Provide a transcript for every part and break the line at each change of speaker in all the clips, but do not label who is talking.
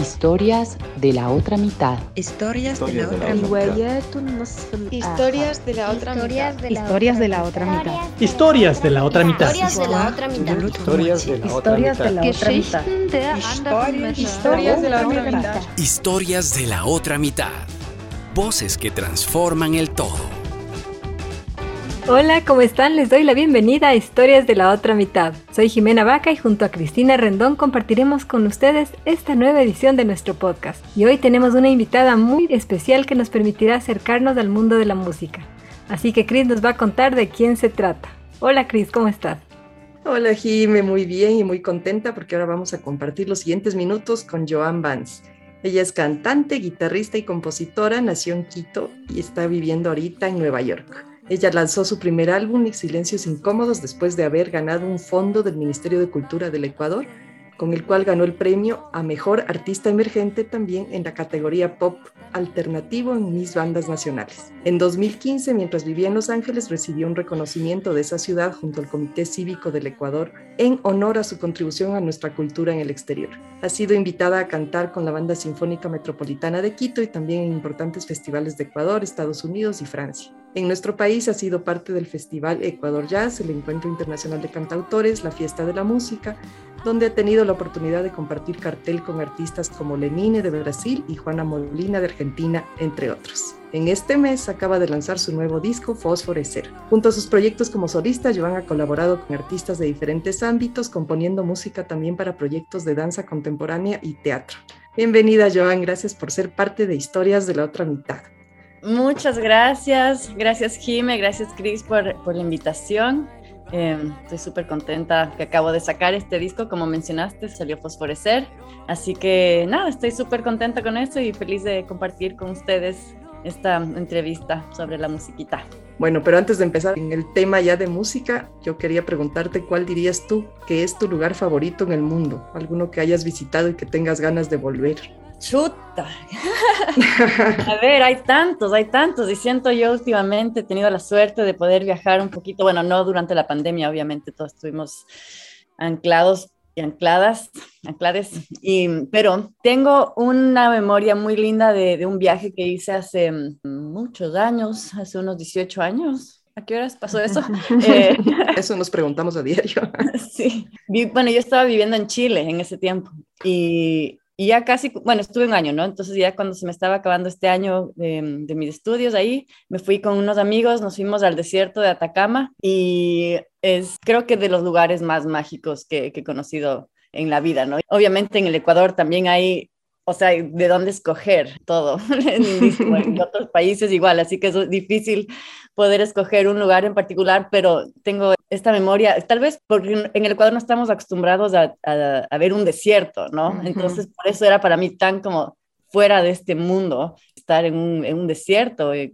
Historias de la otra mitad.
Historias de la otra
mitad.
Historias de la otra mitad.
Historias de la otra mitad.
Historias de la otra mitad.
Historias de la otra mitad.
Historias de la otra mitad.
Historias de la otra mitad.
Historias de la otra mitad. Voces que transforman el todo.
Hola, ¿cómo están? Les doy la bienvenida a Historias de la otra mitad. Soy Jimena Vaca y junto a Cristina Rendón compartiremos con ustedes esta nueva edición de nuestro podcast. Y hoy tenemos una invitada muy especial que nos permitirá acercarnos al mundo de la música. Así que Cris nos va a contar de quién se trata. Hola Cris, ¿cómo estás?
Hola Jime, muy bien y muy contenta porque ahora vamos a compartir los siguientes minutos con Joan Vance. Ella es cantante, guitarrista y compositora, nació en Quito y está viviendo ahorita en Nueva York. Ella lanzó su primer álbum, Silencios Incómodos, después de haber ganado un fondo del Ministerio de Cultura del Ecuador, con el cual ganó el premio a Mejor Artista Emergente también en la categoría Pop Alternativo en mis bandas nacionales. En 2015, mientras vivía en Los Ángeles, recibió un reconocimiento de esa ciudad junto al Comité Cívico del Ecuador en honor a su contribución a nuestra cultura en el exterior. Ha sido invitada a cantar con la Banda Sinfónica Metropolitana de Quito y también en importantes festivales de Ecuador, Estados Unidos y Francia. En nuestro país ha sido parte del Festival Ecuador Jazz, el Encuentro Internacional de Cantautores, la Fiesta de la Música, donde ha tenido la oportunidad de compartir cartel con artistas como Lenine de Brasil y Juana Molina de Argentina, entre otros. En este mes acaba de lanzar su nuevo disco Fosforecer. Junto a sus proyectos como solista, Joan ha colaborado con artistas de diferentes ámbitos, componiendo música también para proyectos de danza contemporánea y teatro. Bienvenida Joan, gracias por ser parte de Historias de la otra mitad.
Muchas gracias, gracias Jime, gracias Chris por, por la invitación. Em, estoy súper contenta que acabo de sacar este disco, como mencionaste, salió Fosforecer. Así que nada, estoy súper contenta con esto y feliz de compartir con ustedes esta entrevista sobre la musiquita.
Bueno, pero antes de empezar en el tema ya de música, yo quería preguntarte cuál dirías tú que es tu lugar favorito en el mundo, alguno que hayas visitado y que tengas ganas de volver.
Chuta. A ver, hay tantos, hay tantos. Y siento yo últimamente he tenido la suerte de poder viajar un poquito, bueno, no durante la pandemia, obviamente todos estuvimos anclados y ancladas, anclades, y, pero tengo una memoria muy linda de, de un viaje que hice hace muchos años, hace unos 18 años, ¿A qué horas pasó eso?
Eh, eso nos preguntamos a diario.
sí. Bueno, yo estaba viviendo en Chile en ese tiempo y y ya casi, bueno, estuve un año, ¿no? Entonces ya cuando se me estaba acabando este año de, mis estudios ahí, me fui con unos amigos, nos fuimos al desierto de Atacama y es creo que de los lugares más mágicos que, que he conocido en la vida, ¿no? Obviamente en el Ecuador también hay o sea, de dónde escoger todo. en, otros países igual, así que es difícil poder escoger un lugar en particular, pero tengo esta memoria, tal vez porque en el Ecuador no estamos acostumbrados a, a, ver un desierto, ¿no? Entonces, por eso era para mí tan como fuera de este mundo estar en un, en un desierto, eh,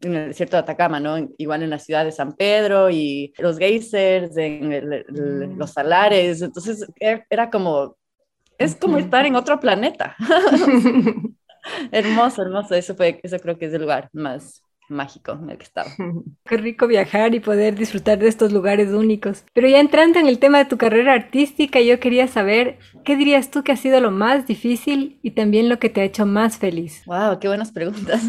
en el desierto de Atacama, ¿no? Igual en la ciudad de San Pedro y los geysers, en mm. los salares, entonces e, era como es como estar en otro planeta. hermoso, hermoso. Eso, fue, eso creo que es el lugar más mágico en el que estaba.
Qué rico viajar y poder disfrutar de estos lugares únicos. Pero ya entrando en el tema de tu carrera artística, yo quería saber, ¿qué dirías tú que ha sido lo más difícil y también lo que te ha hecho más feliz?
Wow, qué buenas preguntas.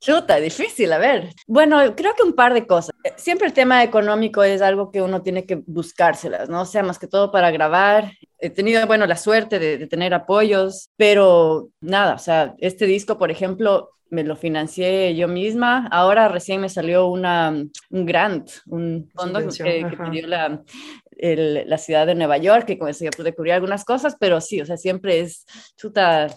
Chuta, difícil, a ver. Bueno, creo que un par de cosas. Siempre el tema económico es algo que uno tiene que buscárselas, ¿no? O sea, más que todo para grabar. He tenido, bueno, la suerte de, de tener apoyos, pero nada, o sea, este disco, por ejemplo, me lo financié yo misma. Ahora recién me salió una, un grant, un fondo que, que, dio la, la ciudad de Nueva York, que con eso ya pude cubrir algunas cosas, pero sí, o sea, siempre es chuta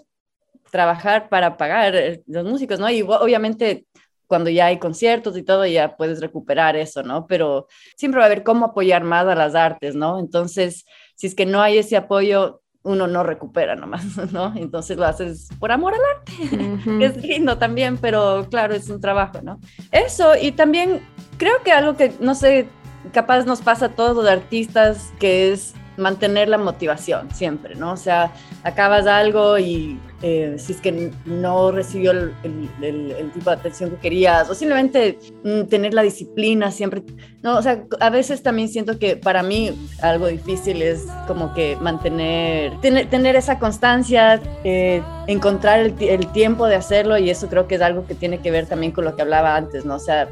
trabajar para pagar eh, los músicos, ¿no? Y obviamente cuando ya hay conciertos y todo, ya puedes recuperar eso, ¿no? Pero siempre va a haber cómo apoyar más a las artes, ¿no? Entonces, si es que no hay ese apoyo, uno no recupera nomás, ¿no? Entonces lo haces por amor al arte. es lindo también, pero claro, es un trabajo, ¿no? Eso, y también creo que algo que, no sé, capaz nos pasa a todos los artistas, que es mantener la motivación siempre, ¿no? O sea, acabas algo y eh, si es que no recibió el, tipo de atención que querías, o simplemente mm, tener la disciplina siempre, no, o sea, a veces también siento que para mí algo difícil es como que mantener, tener, tener esa constancia, eh, encontrar el tiempo de hacerlo y eso creo que es algo que tiene que ver también con lo que hablaba antes, ¿no? O sea,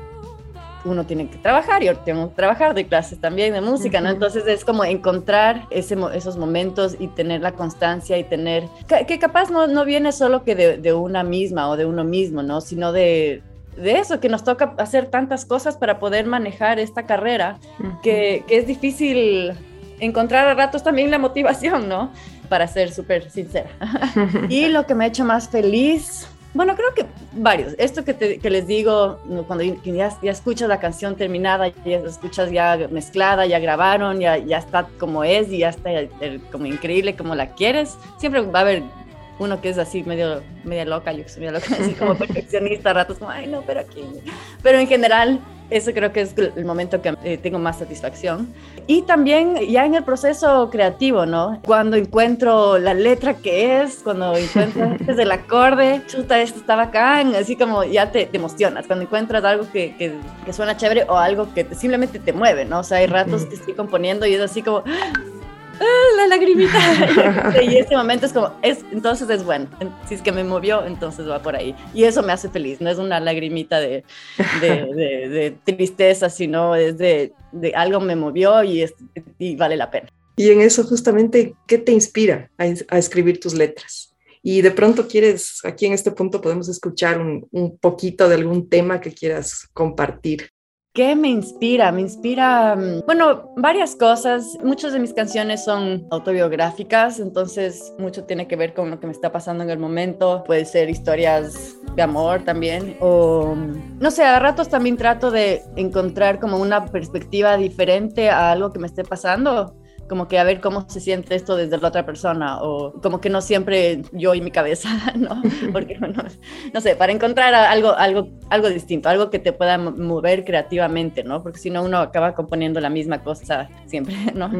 uno tiene que trabajar, yo tengo que trabajar de clases también de música, ¿no? Entonces es como encontrar ese, esos momentos y tener la constancia y tener, que, capaz no, no, viene solo que de, de, una misma o de uno mismo, ¿no? Sino de, de eso, que nos toca hacer tantas cosas para poder manejar esta carrera, que, que es difícil encontrar a ratos también la motivación, ¿no? Para ser súper sincera. y lo que me ha hecho más feliz, bueno, creo que varios. Esto que, les digo, cuando ya, escuchas la canción terminada, ya escuchas ya mezclada, ya grabaron, ya, ya está como es y ya está como increíble como la quieres, siempre va a haber uno que es así medio, media loca, yo que soy medio loca, así como perfeccionista, ratos como, ay no, pero aquí. Pero en general, eso creo que es el momento que eh, tengo más satisfacción. Y también ya en el proceso creativo, ¿no? Cuando encuentro la letra que es, cuando encuentro desde el acorde, chuta, esto está bacán, así como ya te, te emocionas. Cuando encuentras algo que, que, que, suena chévere o algo que simplemente te mueve, ¿no? O sea, hay ratos que estoy componiendo y es así como, ¡Ah, la lagrimita. y ese momento es como, es, entonces es bueno. Si es que me movió, entonces va por ahí. Y eso me hace feliz. No es una lagrimita de, de, tristeza, sino es de, algo me movió y, y vale la pena.
Y en eso justamente, ¿qué te inspira a, a, escribir tus letras? Y de pronto quieres, aquí en este punto podemos escuchar un, un poquito de algún tema que quieras compartir.
¿Qué me inspira? Me inspira, mm, bueno, varias cosas. Muchas de mis canciones son autobiográficas, entonces mucho tiene que ver con lo que me está pasando en el momento. Puede ser historias de amor también, o mm, no sé, a ratos también trato de encontrar como una perspectiva diferente a algo que me esté pasando como que a ver cómo se siente esto desde la otra persona o como que no siempre yo y mi cabeza, ¿no? Porque no, no sé, para encontrar algo, algo, algo distinto, algo que te pueda mover creativamente, ¿no? Porque si no uno acaba componiendo la misma cosa siempre, ¿no?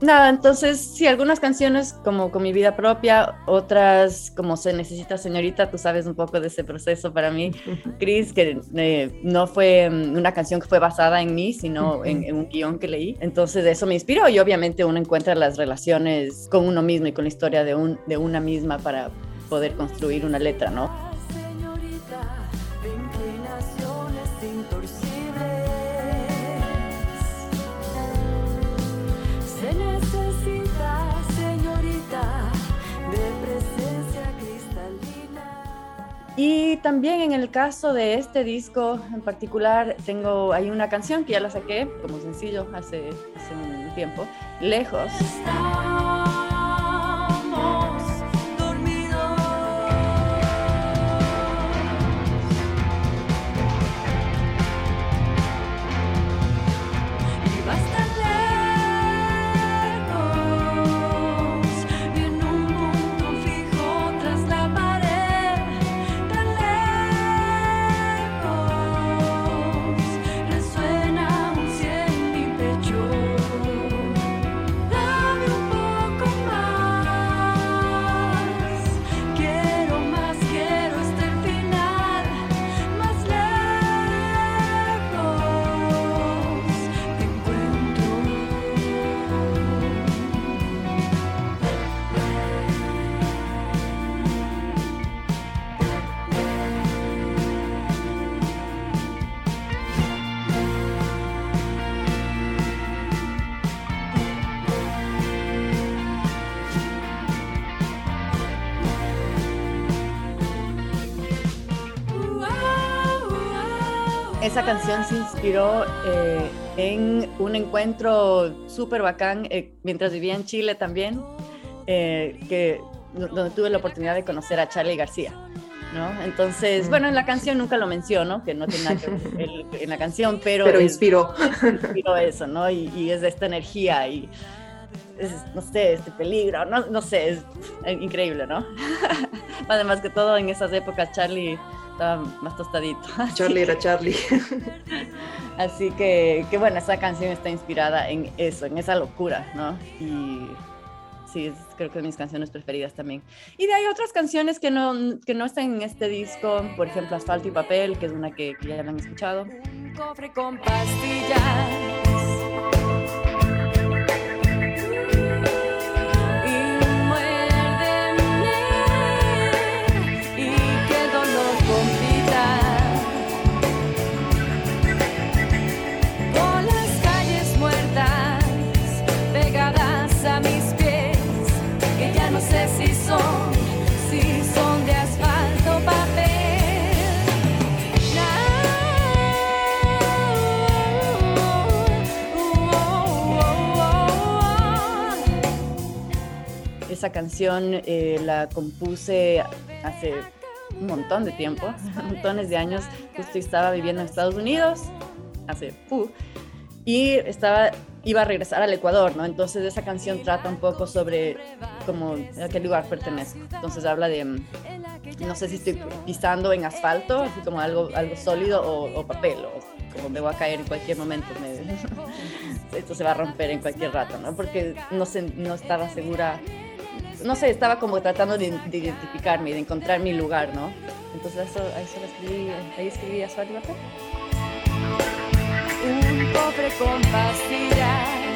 Nada, entonces sí, algunas canciones como con mi vida propia, otras como Se necesita señorita, tú sabes un poco de ese proceso para mí, Chris, que eh, no fue mm, una canción que fue basada en mí, sino en, en un guion que leí, entonces eso me inspiró y obviamente uno encuentra las relaciones con uno mismo y con la historia de, un, de una misma para poder construir una letra, ¿no? Y también en el caso de este disco en particular, tengo, hay una canción que ya la saqué como sencillo hace, hace un tiempo, Lejos. Esa canción se inspiró eh, en un encuentro súper bacán eh, mientras vivía en Chile también, eh, que, donde tuve la oportunidad de conocer a Charlie García. ¿no? Entonces, mm. bueno, en la canción nunca lo menciono, que no tiene nada que ver en la canción, pero...
Pero inspiró.
inspiró eso, ¿no? Y, y, es de esta energía y, es, no sé, este peligro, no, no sé, es increíble, ¿no? Además que todo en esas épocas Charlie estaba más tostadito.
Charlie era Charlie.
Así que, que bueno, esa canción está inspirada en eso, en esa locura, ¿no? Y sí, creo que es mis canciones preferidas también. Y de ahí otras canciones que no, que no están en este disco, por ejemplo Asfalto y Papel, que es una que, que ya han escuchado. Un cofre con pastillas canción eh, la compuse hace un montón de tiempo, montones de años. Justo estaba viviendo en Estados Unidos, hace uh, y estaba iba a regresar al Ecuador, ¿no? Entonces esa canción trata un poco sobre como a qué lugar pertenezco. Entonces habla de no sé si estoy pisando en asfalto, así como algo algo sólido o, papel o como me voy a caer en cualquier momento, esto se va a romper en cualquier rato, ¿no? Porque no, se, no estaba segura no sé, estaba como tratando de, identificarme, de encontrar mi lugar, ¿no? Entonces eso, eso escribí, ahí escribí a Suárez Un cofre con pastillas.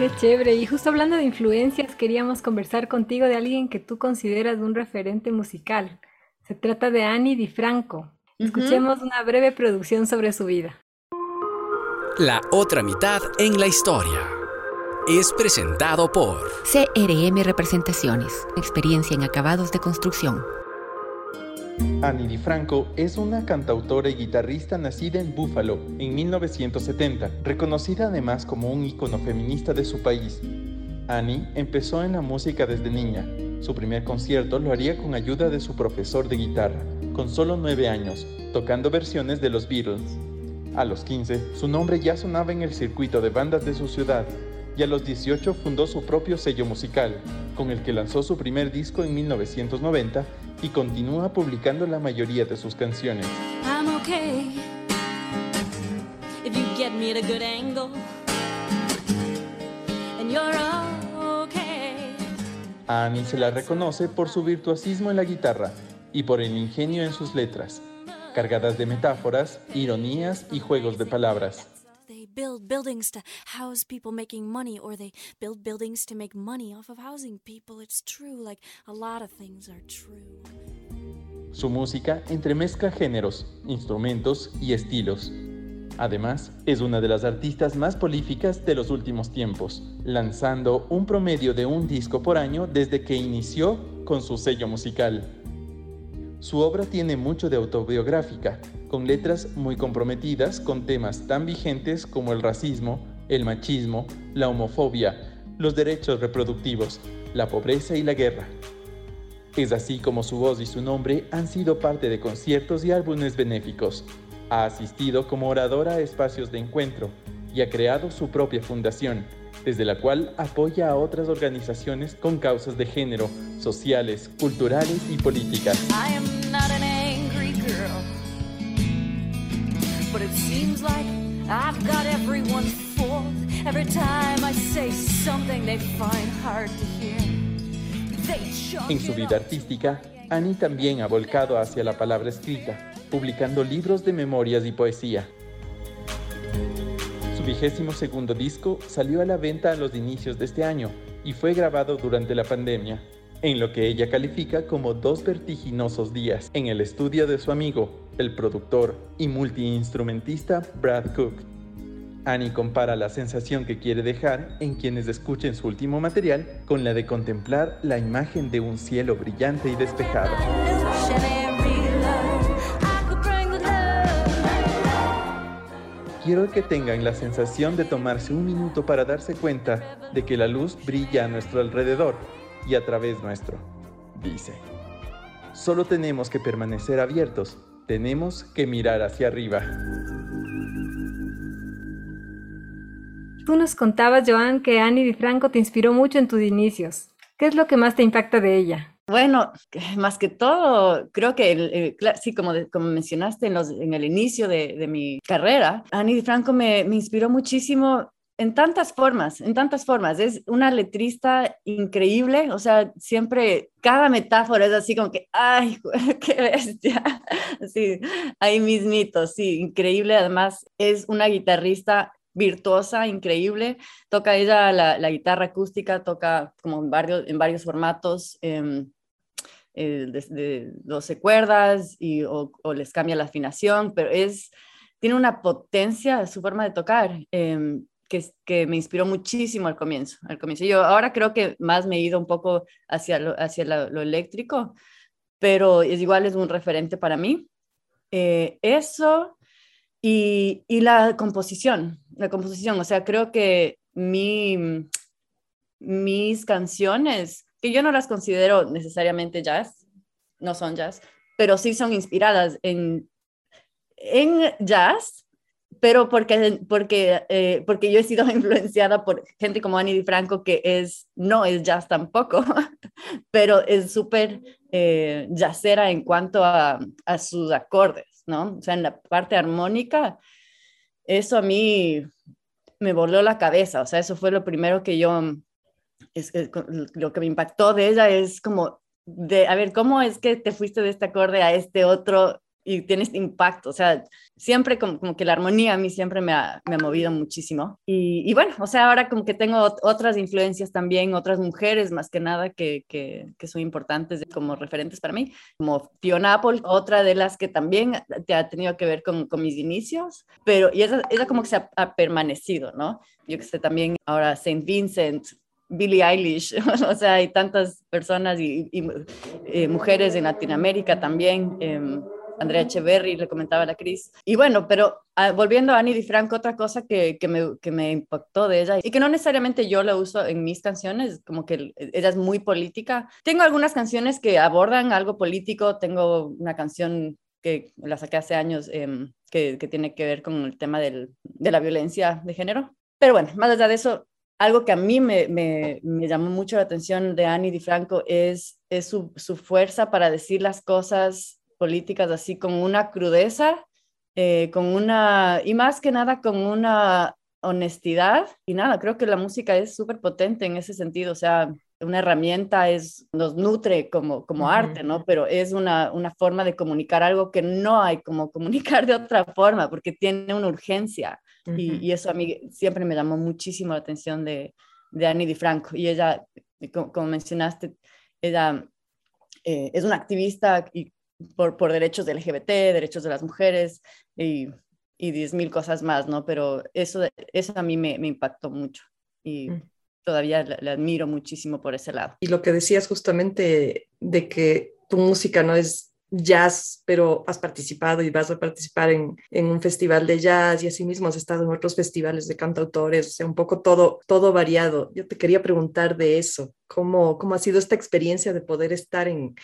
Qué chévere. Y justo hablando de influencias, queríamos conversar contigo de alguien que tú consideras un referente musical. Se trata de Annie DiFranco. Escuchemos una breve producción sobre su vida.
La otra mitad en la historia es presentado por
CRM Representaciones, experiencia en acabados de construcción.
Annie DiFranco es una cantautora y guitarrista nacida en Buffalo en 1970, reconocida además como un ícono feminista de su país. Annie empezó en la música desde niña. Su primer concierto lo haría con ayuda de su profesor de guitarra con solo 9 años, tocando versiones de los Beatles. A los 15, su nombre ya sonaba en el circuito de bandas de su ciudad y a los 18 fundó su propio sello musical, con el que lanzó su primer disco en 1990 y continúa publicando la mayoría de sus canciones. Annie se la reconoce por su virtuosismo en la guitarra y por el ingenio en sus letras, cargadas de metáforas, ironías y juegos de palabras. build buildings to house people making money or they build buildings to make money off of housing people. It's true, like a lot of things are true. Su música entremezcla géneros, instrumentos y estilos. Además, es una de las artistas más prolíficas de los últimos tiempos, lanzando un promedio de un disco por año desde que inició con su sello musical. Su obra tiene mucho de autobiográfica, con letras muy comprometidas con temas tan vigentes como el racismo, el machismo, la homofobia, los derechos reproductivos, la pobreza y la guerra. Es así como su voz y su nombre han sido parte de conciertos y álbumes benéficos. Ha asistido como oradora a espacios de encuentro y ha creado su propia fundación, desde la cual apoya a otras organizaciones con causas de género, sociales, culturales y políticas. En su vida artística, Annie también ha volcado hacia la palabra escrita, publicando libros de memorias y poesía. Su vigésimo segundo disco salió a la venta a los inicios de este año y fue grabado durante la pandemia, en lo que ella califica como dos vertiginosos días en el estudio de su amigo, el productor y multiinstrumentista Brad Cook. Annie compara la sensación que quiere dejar en quienes escuchen su último material con la de contemplar la imagen de un cielo brillante y despejado. Quiero que tengan la sensación de tomarse un minuto para darse cuenta de que la luz brilla a nuestro alrededor y a través nuestro, dice. Solo tenemos que permanecer abiertos, tenemos que mirar hacia arriba.
Tú nos contabas, Joan, que Annie Di Franco te inspiró mucho en tus inicios. ¿Qué es lo que más te impacta de ella?
Bueno, más que todo, creo que, sí, como, como mencionaste en, el inicio de, de mi carrera, Annie Franco me, inspiró muchísimo en tantas formas, en tantas formas. Es una letrista increíble, o sea, siempre cada metáfora es así como que, ay, qué bestia. Sí, ahí mismito, sí, increíble. Además, es una guitarrista virtuosa, increíble. Toca ella la, guitarra acústica, toca como en varios, en varios formatos. Eh, de, 12 cuerdas y, o, les cambia la afinación, pero es, tiene una potencia su forma de tocar. Em, que, me inspiró muchísimo al comienzo. Al comienzo. Yo ahora creo que más me he ido un poco hacia lo, hacia lo, eléctrico, pero es igual, es un referente para mí. Eh, eso y, y, la composición, la composición, o sea, creo que mi, mis canciones, que yo no las considero necesariamente jazz, no son jazz, pero sí son inspiradas en, en jazz, pero porque, porque, eh, porque yo he sido influenciada por gente como Annie Franco, que es, no es jazz tampoco, pero es súper eh, jazzera en cuanto a, a, sus acordes, ¿no? O sea, en la parte armónica, eso a mí me voló la cabeza, o sea, eso fue lo primero que yo, es, lo que me impactó de ella es como, de, a ver, ¿cómo es que te fuiste de este acorde a este otro y tiene este impacto, o sea, siempre como, como, que la armonía a mí siempre me ha, me ha movido muchísimo. Y, y, bueno, o sea, ahora como que tengo otras influencias también, otras mujeres más que nada que, que, que son importantes como referentes para mí, como Fiona Apple, otra de las que también te ha tenido que ver con, con mis inicios, pero y esa, esa como que se ha, ha permanecido, ¿no? Yo que sé, también ahora Saint Vincent, Billie Eilish, o sea, hay tantas personas y, y eh, mujeres en Latinoamérica también. Eh, Andrea Echeverry, le comentaba a la Cris. Y bueno, pero ah, volviendo a Annie Di Franco, otra cosa que, que, me, que me impactó de ella y que no necesariamente yo la uso en mis canciones, como que ella es muy política. Tengo algunas canciones que abordan algo político, tengo una canción que la saqué hace años em, que, que, tiene que ver con el tema del, de la violencia de género. Pero bueno, más allá de eso, algo que a mí me, me, me llamó mucho la atención de Annie Di Franco es, es su, su, fuerza para decir las cosas políticas así con una crudeza, eh, con una, y más que nada con una honestidad. Y nada, creo que la música es súper potente en ese sentido, o sea, una herramienta es, nos nutre como, como arte, ¿no? Pero es una, una forma de comunicar algo que no hay como comunicar de otra forma, porque tiene una urgencia. y, y, eso a mí siempre me llamó muchísimo la atención de, de Annie Di Franco. Y ella, como, como mencionaste, ella eh, es una activista y por, por derechos de LGBT, derechos de las mujeres y, y 10.000 cosas más, ¿no? Pero eso, eso a mí me, me impactó mucho y mm. Todavía le, admiro muchísimo por ese lado.
Y lo que decías justamente de que tu música no es jazz, pero has participado y vas a participar en, en, un festival de jazz y asimismo has estado en otros festivales de cantautores, o sea, un poco todo, todo variado. Yo te quería preguntar de eso, ¿cómo, cómo ha sido esta experiencia de poder estar en,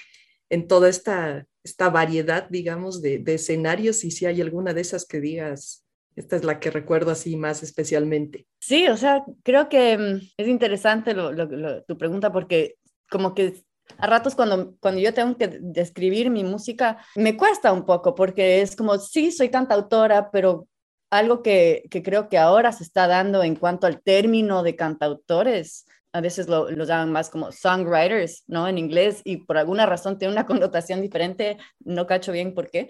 en toda esta, esta variedad, digamos, de, de, escenarios y si hay alguna de esas que digas, esta es la que recuerdo así más especialmente.
Sí, o sea, creo que mm, es interesante lo, lo, tu pregunta porque como que a ratos cuando, cuando yo tengo que describir mi música, me cuesta un poco porque es como, sí, soy cantautora, pero algo que, que creo que ahora se está dando en cuanto al término de cantautores a veces lo, llaman más como songwriters, ¿no? En inglés y por alguna razón tiene una connotación diferente, no cacho bien por qué,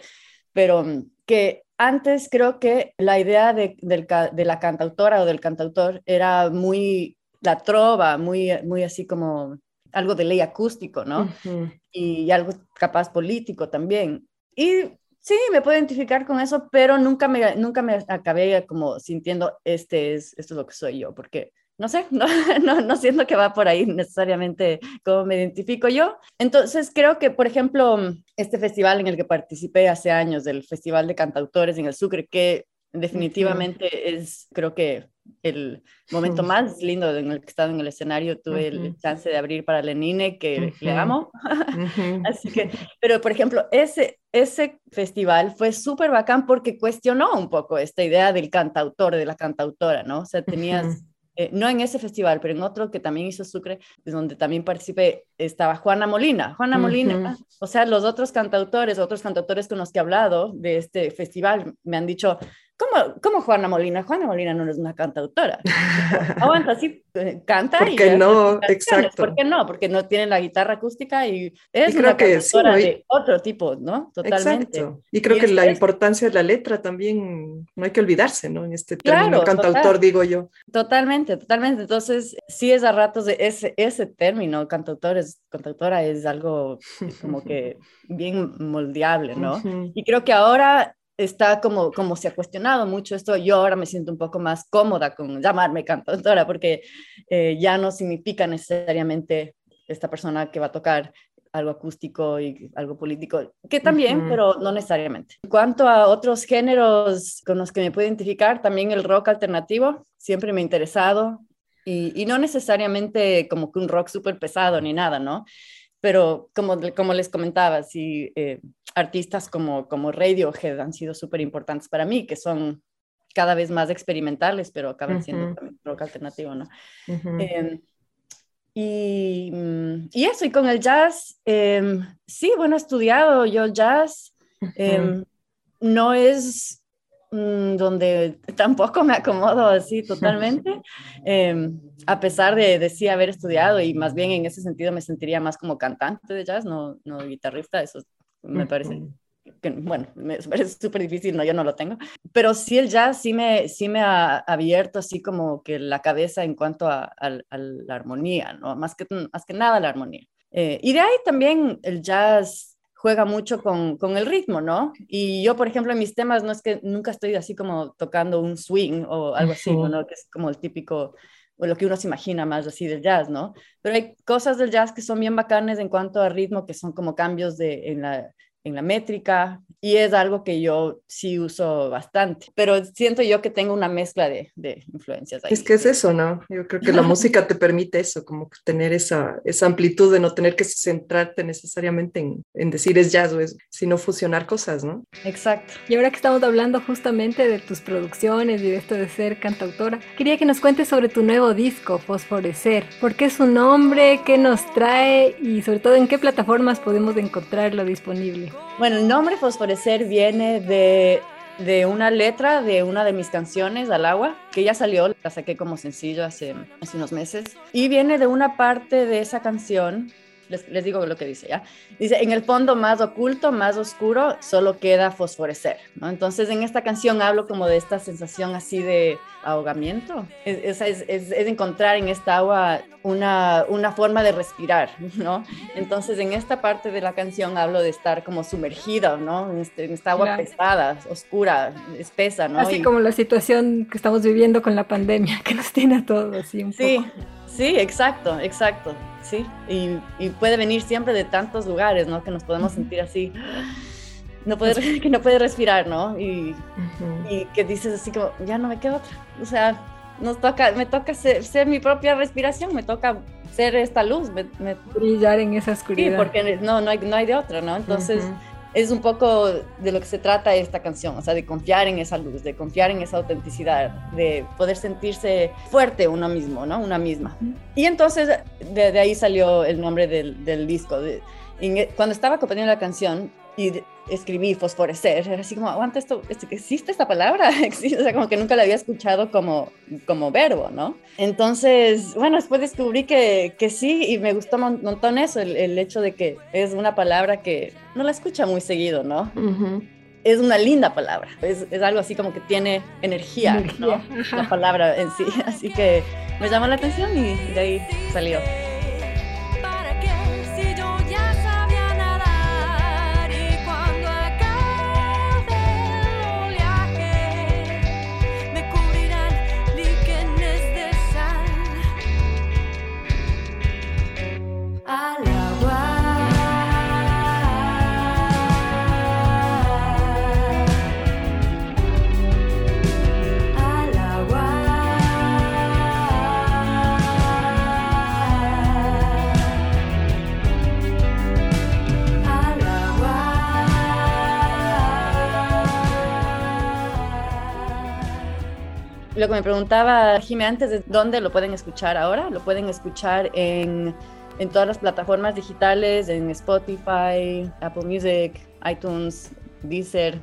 pero mm, que antes creo que la idea de, de la cantautora o del cantautor era muy la trova, muy, muy así como algo de ley acústico, ¿no? y, algo capaz político también. Y sí, me puedo identificar con eso, pero nunca me, nunca me acabé como sintiendo, este es, esto es lo que soy yo, porque no sé, no, no, no, siento que va por ahí necesariamente como me identifico yo. Entonces creo que, por ejemplo, este festival en el que participé hace años, del Festival de Cantautores en el Sucre, que definitivamente es, creo que, el momento más lindo en el que he estado en el escenario. Tuve el chance de abrir para Lenine, que le amo. Así que, pero por ejemplo, ese, ese festival fue súper bacán porque cuestionó un poco esta idea del cantautor, de la cantautora, ¿no? O sea, tenías eh, no en ese festival, pero en otro que también hizo Sucre, donde también participé, estaba Juana Molina. Juana Molina, o sea, los otros cantautores, otros cantautores con los que he hablado de este festival, me han dicho, ¿Cómo, ¿Cómo, Juana Molina? Juana Molina no es una cantautora. Aguanta, sí, eh, canta.
¿Por qué no? Exacto.
¿Por qué no? Porque no tiene la guitarra acústica y es una cantautora de otro tipo, ¿no? Totalmente.
Exacto. Y creo que la importancia de la letra también no hay que olvidarse, ¿no? En este término cantautor, digo yo.
Totalmente, totalmente. Entonces, sí es a ratos de ese, ese término, cantautor es, cantautora es algo como que bien moldeable, ¿no? Y creo que ahora está como, como se ha cuestionado mucho esto, yo ahora me siento un poco más cómoda con llamarme cantautora porque eh, ya no significa necesariamente esta persona que va a tocar algo acústico y algo político, que también, pero no necesariamente. En cuanto a otros géneros con los que me puedo identificar, también el rock alternativo, siempre me ha interesado y, y no necesariamente como que un rock súper pesado ni nada, ¿no? Pero como, como les comentaba, sí, eh, artistas como, como Radiohead han sido súper importantes para mí, que son cada vez más experimentales, pero acaban siendo también rock alternativo, ¿no? Em, y, mm, y, eso, y con el jazz, em, sí, bueno, he estudiado yo jazz, em, no es donde tampoco me acomodo así totalmente, a pesar de, de, sí haber estudiado y más bien en ese sentido me sentiría más como cantante de jazz, no, no guitarrista, eso me parece que, bueno, me parece súper difícil, no, yo no lo tengo, pero sí el jazz sí me, sí me ha abierto así como que la cabeza en cuanto a, la armonía, ¿no? Más que, más que nada la armonía. Eh, y de ahí también el jazz juega mucho con, con, el ritmo, ¿no? Y yo, por ejemplo, en mis temas no es que nunca estoy así como tocando un swing o algo así, ¿no? Que es como el típico o lo que uno se imagina más así del jazz, ¿no? Pero hay cosas del jazz que son bien bacanes en cuanto a ritmo, que son como cambios de, en, la, en la métrica, y es algo que yo sí uso bastante, pero siento yo que tengo una mezcla de, de influencias. Ahí.
Es que es eso, ¿no? Yo creo que la música te permite eso, como tener esa, esa amplitud de no tener que centrarte necesariamente en, en decir es jazz, o es, sino fusionar cosas, ¿no?
Exacto.
Y ahora que estamos hablando justamente de tus producciones y de esto de ser cantautora, quería que nos cuentes sobre tu nuevo disco, Fosforecer. ¿Por qué su nombre? ¿Qué nos trae? Y sobre todo, ¿en qué plataformas podemos encontrarlo disponible?
Bueno, el nombre Fosforecer viene de, de, una letra de una de mis canciones, Al agua, que ya salió, la saqué como sencillo hace, hace unos meses, y viene de una parte de esa canción les, les, digo lo que dice, ¿ya? Dice, en el fondo más oculto, más oscuro, solo queda fosforecer, ¿no? Entonces en esta canción hablo como de esta sensación así de ahogamiento. Es, es, es, es encontrar en esta agua una, una, forma de respirar, ¿no? Entonces en esta parte de la canción hablo de estar como sumergida, ¿no? En, este, en esta agua claro. pesada, oscura, espesa, ¿no?
Así y, como la situación que estamos viviendo con la pandemia, que nos tiene a todos así un
sí,
poco.
Sí, exacto, exacto, sí. Y, y, puede venir siempre de tantos lugares, ¿no? Que nos podemos sentir así, no puede, que no puede respirar, ¿no? Y, uh -huh. y, que dices así como, ya no me queda otra. O sea, nos toca, me toca ser, ser mi propia respiración, me toca ser esta luz. Me, me...
Brillar en esa oscuridad.
Sí, porque no, no, hay, no hay de otra, ¿no? Entonces... Uh -huh es un poco de lo que se trata esta canción, o sea, de confiar en esa luz, de confiar en esa autenticidad, de poder sentirse fuerte uno mismo, ¿no? Una misma. Y entonces de, de ahí salió el nombre del, del disco. De, en, cuando estaba acompañando la canción y escribí fosforecer, era así como, aguanta esto, ¿existe esta palabra? o sea, como que nunca la había escuchado como, como verbo, ¿no? Entonces, bueno, después descubrí que, que sí y me gustó un montón eso, el, el, hecho de que es una palabra que no la escucha muy seguido, ¿no? Uh -huh. Es una linda palabra, es, es, algo así como que tiene energía, energía. ¿no? La palabra en sí, así que me llamó la atención y de ahí salió. Lo que me preguntaba Jimé antes de dónde lo pueden escuchar ahora, lo pueden escuchar en, en todas las plataformas digitales, en Spotify, Apple Music, iTunes, Deezer,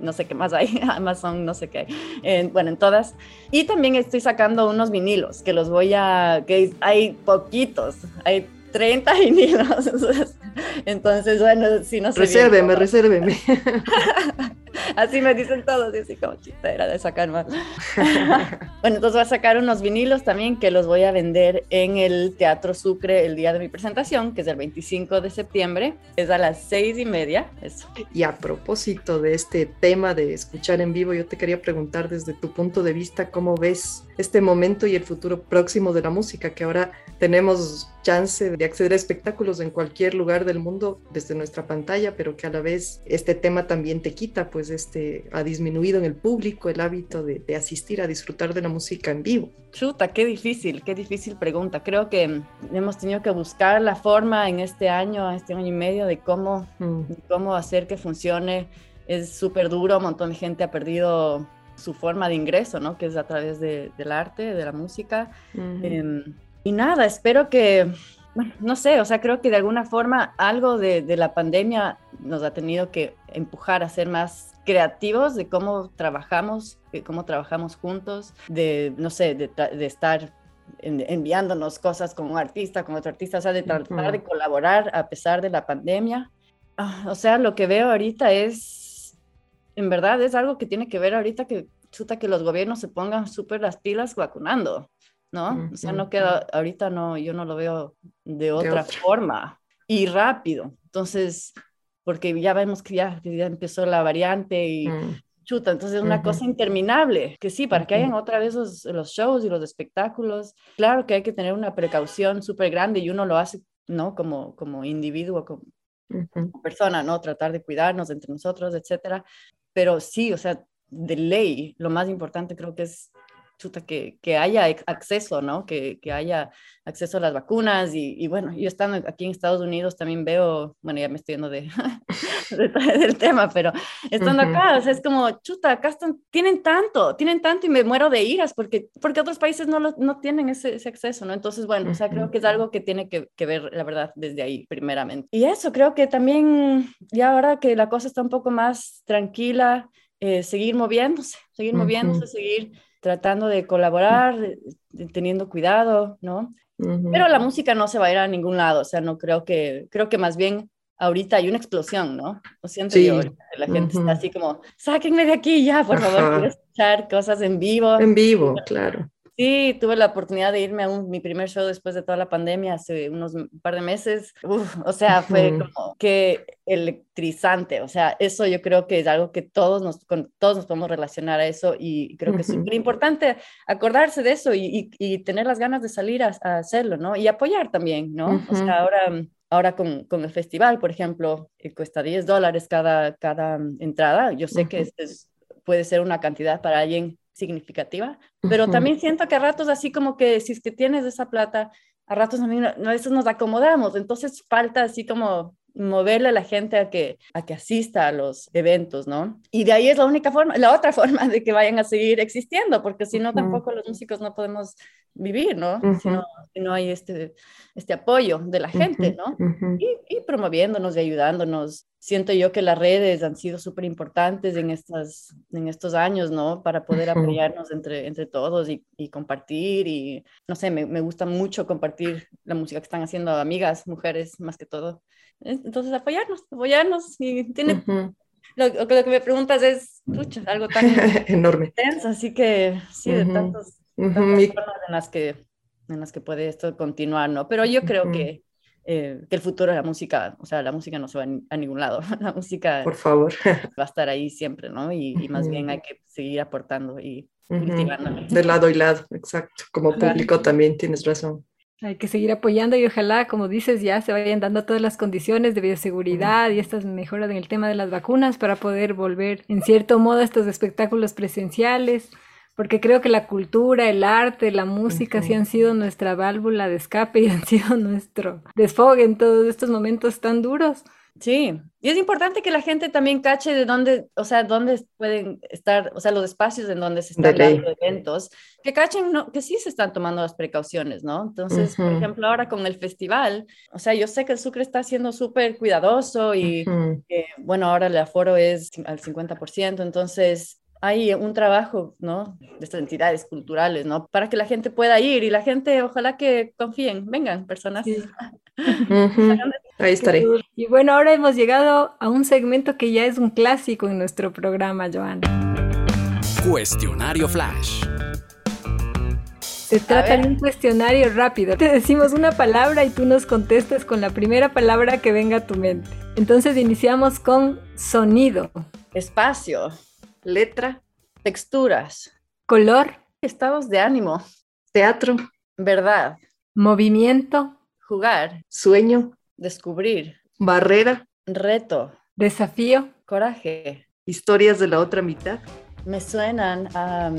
no sé qué más hay, Amazon, no sé qué, bueno, en todas. Y también estoy sacando unos vinilos que los voy a, que hay poquitos, hay 30 vinilos. bueno, si no sé.
Resérveme, resérveme.
así me dicen todos, y así como chita, era de sacar más. bueno, entonces voy a sacar unos vinilos también que los voy a vender en el Teatro Sucre el día de mi presentación, que es el 25 de septiembre, es a las seis y media. Eso.
Y a propósito de este tema de escuchar en vivo, yo te quería preguntar desde tu punto de vista, ¿cómo ves este momento y el futuro próximo de la música? Que ahora tenemos chance de acceder a espectáculos en cualquier lugar del mundo desde nuestra pantalla, pero que a la vez este tema también te quita, pues este, ha disminuido en el público el hábito de, asistir a disfrutar de la música en vivo.
Chuta, qué difícil, qué difícil pregunta. Creo que hemos tenido que buscar la forma en este año, este año y medio, de cómo, mm. cómo hacer que funcione. Es súper duro, un montón de gente ha perdido su forma de ingreso, ¿no? Que es a través de, del arte, de la música. Em, y nada, espero que, bueno, no sé, o sea, creo que de alguna forma algo de, de, la pandemia nos ha tenido que empujar a ser más creativos de cómo trabajamos, de cómo trabajamos juntos, de, no sé, de, de estar enviándonos cosas con un artista, con otro artista, o sea, de tratar de colaborar a pesar de la pandemia. Ah, o sea, lo que veo ahorita es, en verdad, es algo que tiene que ver ahorita que chuta que los gobiernos se pongan súper las pilas vacunando. ¿No? O sea, no queda, ahorita no, yo no lo veo de otra, forma y rápido. Entonces, porque ya vemos que ya, ya empezó la variante y mm. chuta, entonces es una cosa interminable, que sí, para que hayan otra vez los, los, shows y los espectáculos, claro que hay que tener una precaución súper grande y uno lo hace, ¿no? Como, como individuo, como, como persona, ¿no? Tratar de cuidarnos entre nosotros, etcétera. Pero sí, o sea, de ley, lo más importante creo que es que, que haya acceso, ¿no? Que, que, haya acceso a las vacunas y, bueno, yo estando aquí en Estados Unidos también veo, bueno, ya me estoy yendo de, del tema, pero estando acá, o sea, es como, chuta, acá están, tienen tanto, tienen tanto y me muero de iras porque, porque otros países no, lo, no tienen ese, ese, acceso, ¿no? Entonces, bueno, o sea, creo que es algo que tiene que, que, ver, la verdad, desde ahí, primeramente. Y eso, creo que también, ya ahora que la cosa está un poco más tranquila, eh, seguir moviéndose, seguir moviéndose, seguir tratando de colaborar, teniendo cuidado, ¿no? Pero la música no se va a ir a ningún lado, o sea, no creo que, creo que más bien ahorita hay una explosión, ¿no? Lo siento yo, la gente está así como, sáquenme de aquí ya, por favor, quiero escuchar cosas en vivo.
En vivo, claro.
Sí, tuve la oportunidad de irme a mi primer show después de toda la pandemia hace unos par de meses. o sea, fue como que electrizante. O sea, eso yo creo que es algo que todos nos, con, todos nos podemos relacionar a eso y creo que es súper importante acordarse de eso y, y, tener las ganas de salir a, hacerlo, ¿no? Y apoyar también, ¿no? O sea, ahora ahora con, con, el festival, por ejemplo, cuesta 10 dólares cada, cada entrada. Yo sé que es, puede ser una cantidad para alguien significativa, pero también siento que a ratos así como que si es que tienes esa plata, a ratos a, mí, a veces nos acomodamos, entonces falta así como moverle a la gente a que, a que asista a los eventos, ¿no? Y de ahí es la única forma, la otra forma de que vayan a seguir existiendo, porque si no, tampoco los músicos no podemos vivir, ¿no? si, no hay este, este apoyo de la gente, ¿no? y, y, promoviéndonos y ayudándonos. Siento yo que las redes han sido súper importantes en, estas, en estos años, ¿no? Para poder apoyarnos entre, entre todos y, y compartir y, no sé, me, me gusta mucho compartir la música que están haciendo amigas, mujeres, más que todo. Entonces, apoyarnos, apoyarnos. Y tiene, lo, lo, que me preguntas es, pucha, algo tan
enorme.
Intenso, así que sí, de tantos, tantas formas en las, que, en las que puede esto continuar, ¿no? Pero yo creo que, eh, que el futuro de la música, o sea, la música no se va a ningún lado, la música
Por favor.
va a estar ahí siempre, ¿no? Y, y más bien hay que seguir aportando y cultivándola.
De lado y lado, exacto. Como público también tienes razón.
Hay que seguir apoyando y ojalá, como dices, ya se vayan dando todas las condiciones de bioseguridad y estas mejoras en el tema de las vacunas para poder volver en cierto modo a estos espectáculos presenciales, porque creo que la cultura, el arte, la música sí han sido nuestra válvula de escape y han sido nuestro desfogue en todos estos momentos tan duros.
Sí, y es importante que la gente también cache de dónde, o sea, dónde pueden estar, o sea, los espacios en donde se están dando eventos, que cachen no, que sí se están tomando las precauciones, ¿no? Entonces, por ejemplo, ahora con el festival, o sea, yo sé que el Sucre está siendo súper cuidadoso y, bueno, ahora el aforo es al 50%, entonces hay un trabajo, ¿no? De estas entidades culturales, ¿no? Para que la gente pueda ir y la gente, ojalá que confíen, vengan personas.
Ahí estaré.
Y bueno, ahora hemos llegado a un segmento que ya es un clásico en nuestro programa, Joana.
Cuestionario Flash.
Se trata de un cuestionario rápido. Te decimos una palabra y tú nos contestas con la primera palabra que venga a tu mente. Entonces iniciamos con sonido.
Espacio.
Letra.
Texturas.
Color.
Estados de ánimo.
Teatro.
Verdad.
Movimiento.
Jugar.
Sueño.
Descubrir.
Barrera.
Reto.
Desafío.
Coraje.
Historias de la otra mitad.
Me suenan a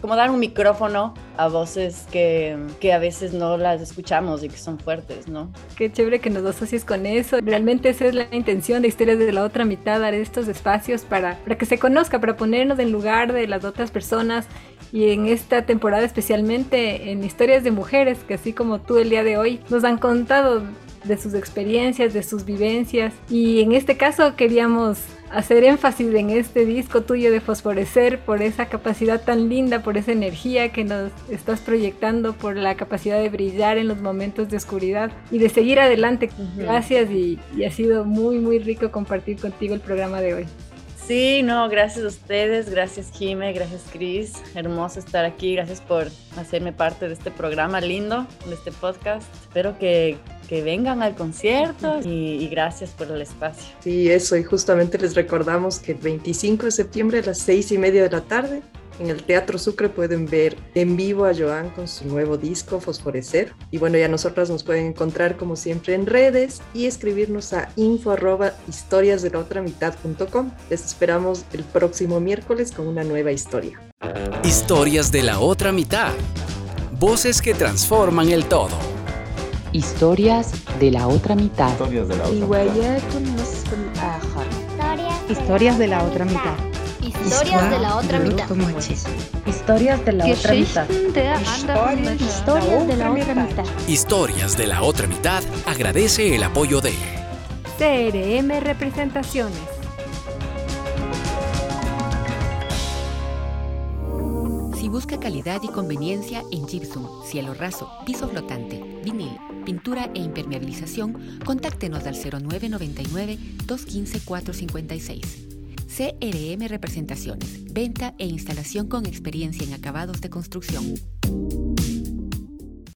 como dar un micrófono a voces que, que, a veces no las escuchamos y que son fuertes, ¿no?
Qué chévere que nos asocies con eso. Realmente esa es la intención de Historias de la Otra Mitad, dar estos espacios para, para que se conozca, para ponernos en lugar de las otras personas y en esta temporada especialmente en historias de mujeres que así como tú el día de hoy nos han contado de sus experiencias, de sus vivencias y en este caso queríamos hacer énfasis en este disco tuyo de fosforecer por esa capacidad tan linda, por esa energía que nos estás proyectando, por la capacidad de brillar en los momentos de oscuridad y de seguir adelante. Gracias y, y ha sido muy muy rico compartir contigo el programa de hoy.
Sí, no, gracias a ustedes, gracias Jime, gracias Cris, hermoso estar aquí, gracias por hacerme parte de este programa lindo, de este podcast. Espero que, que vengan al concierto y, y, gracias por el espacio.
Sí, eso, y justamente les recordamos que el 25 de septiembre a las seis y media de la tarde en el Teatro Sucre pueden ver en vivo a Joan con su nuevo disco Fosforecer. Y bueno, ya nosotras nos pueden encontrar como siempre en redes y escribirnos a info arroba historias de la otra mitad.com. Les esperamos el próximo miércoles con una nueva historia.
Historias de la otra mitad. Voces que transforman el todo.
Historias de la otra mitad.
Historias de la otra
mitad. Historias de la otra mitad.
Historias de la otra mitad.
Historias de la otra mitad.
Historias de la otra mitad.
Historias de la otra mitad agradece el apoyo de
CRM Representaciones.
Si busca calidad y conveniencia en gypsum, cielo raso, piso flotante, pintura e impermeabilización, contáctenos al 0999 215 456. CRM Representaciones, venta e instalación con experiencia en acabados de construcción.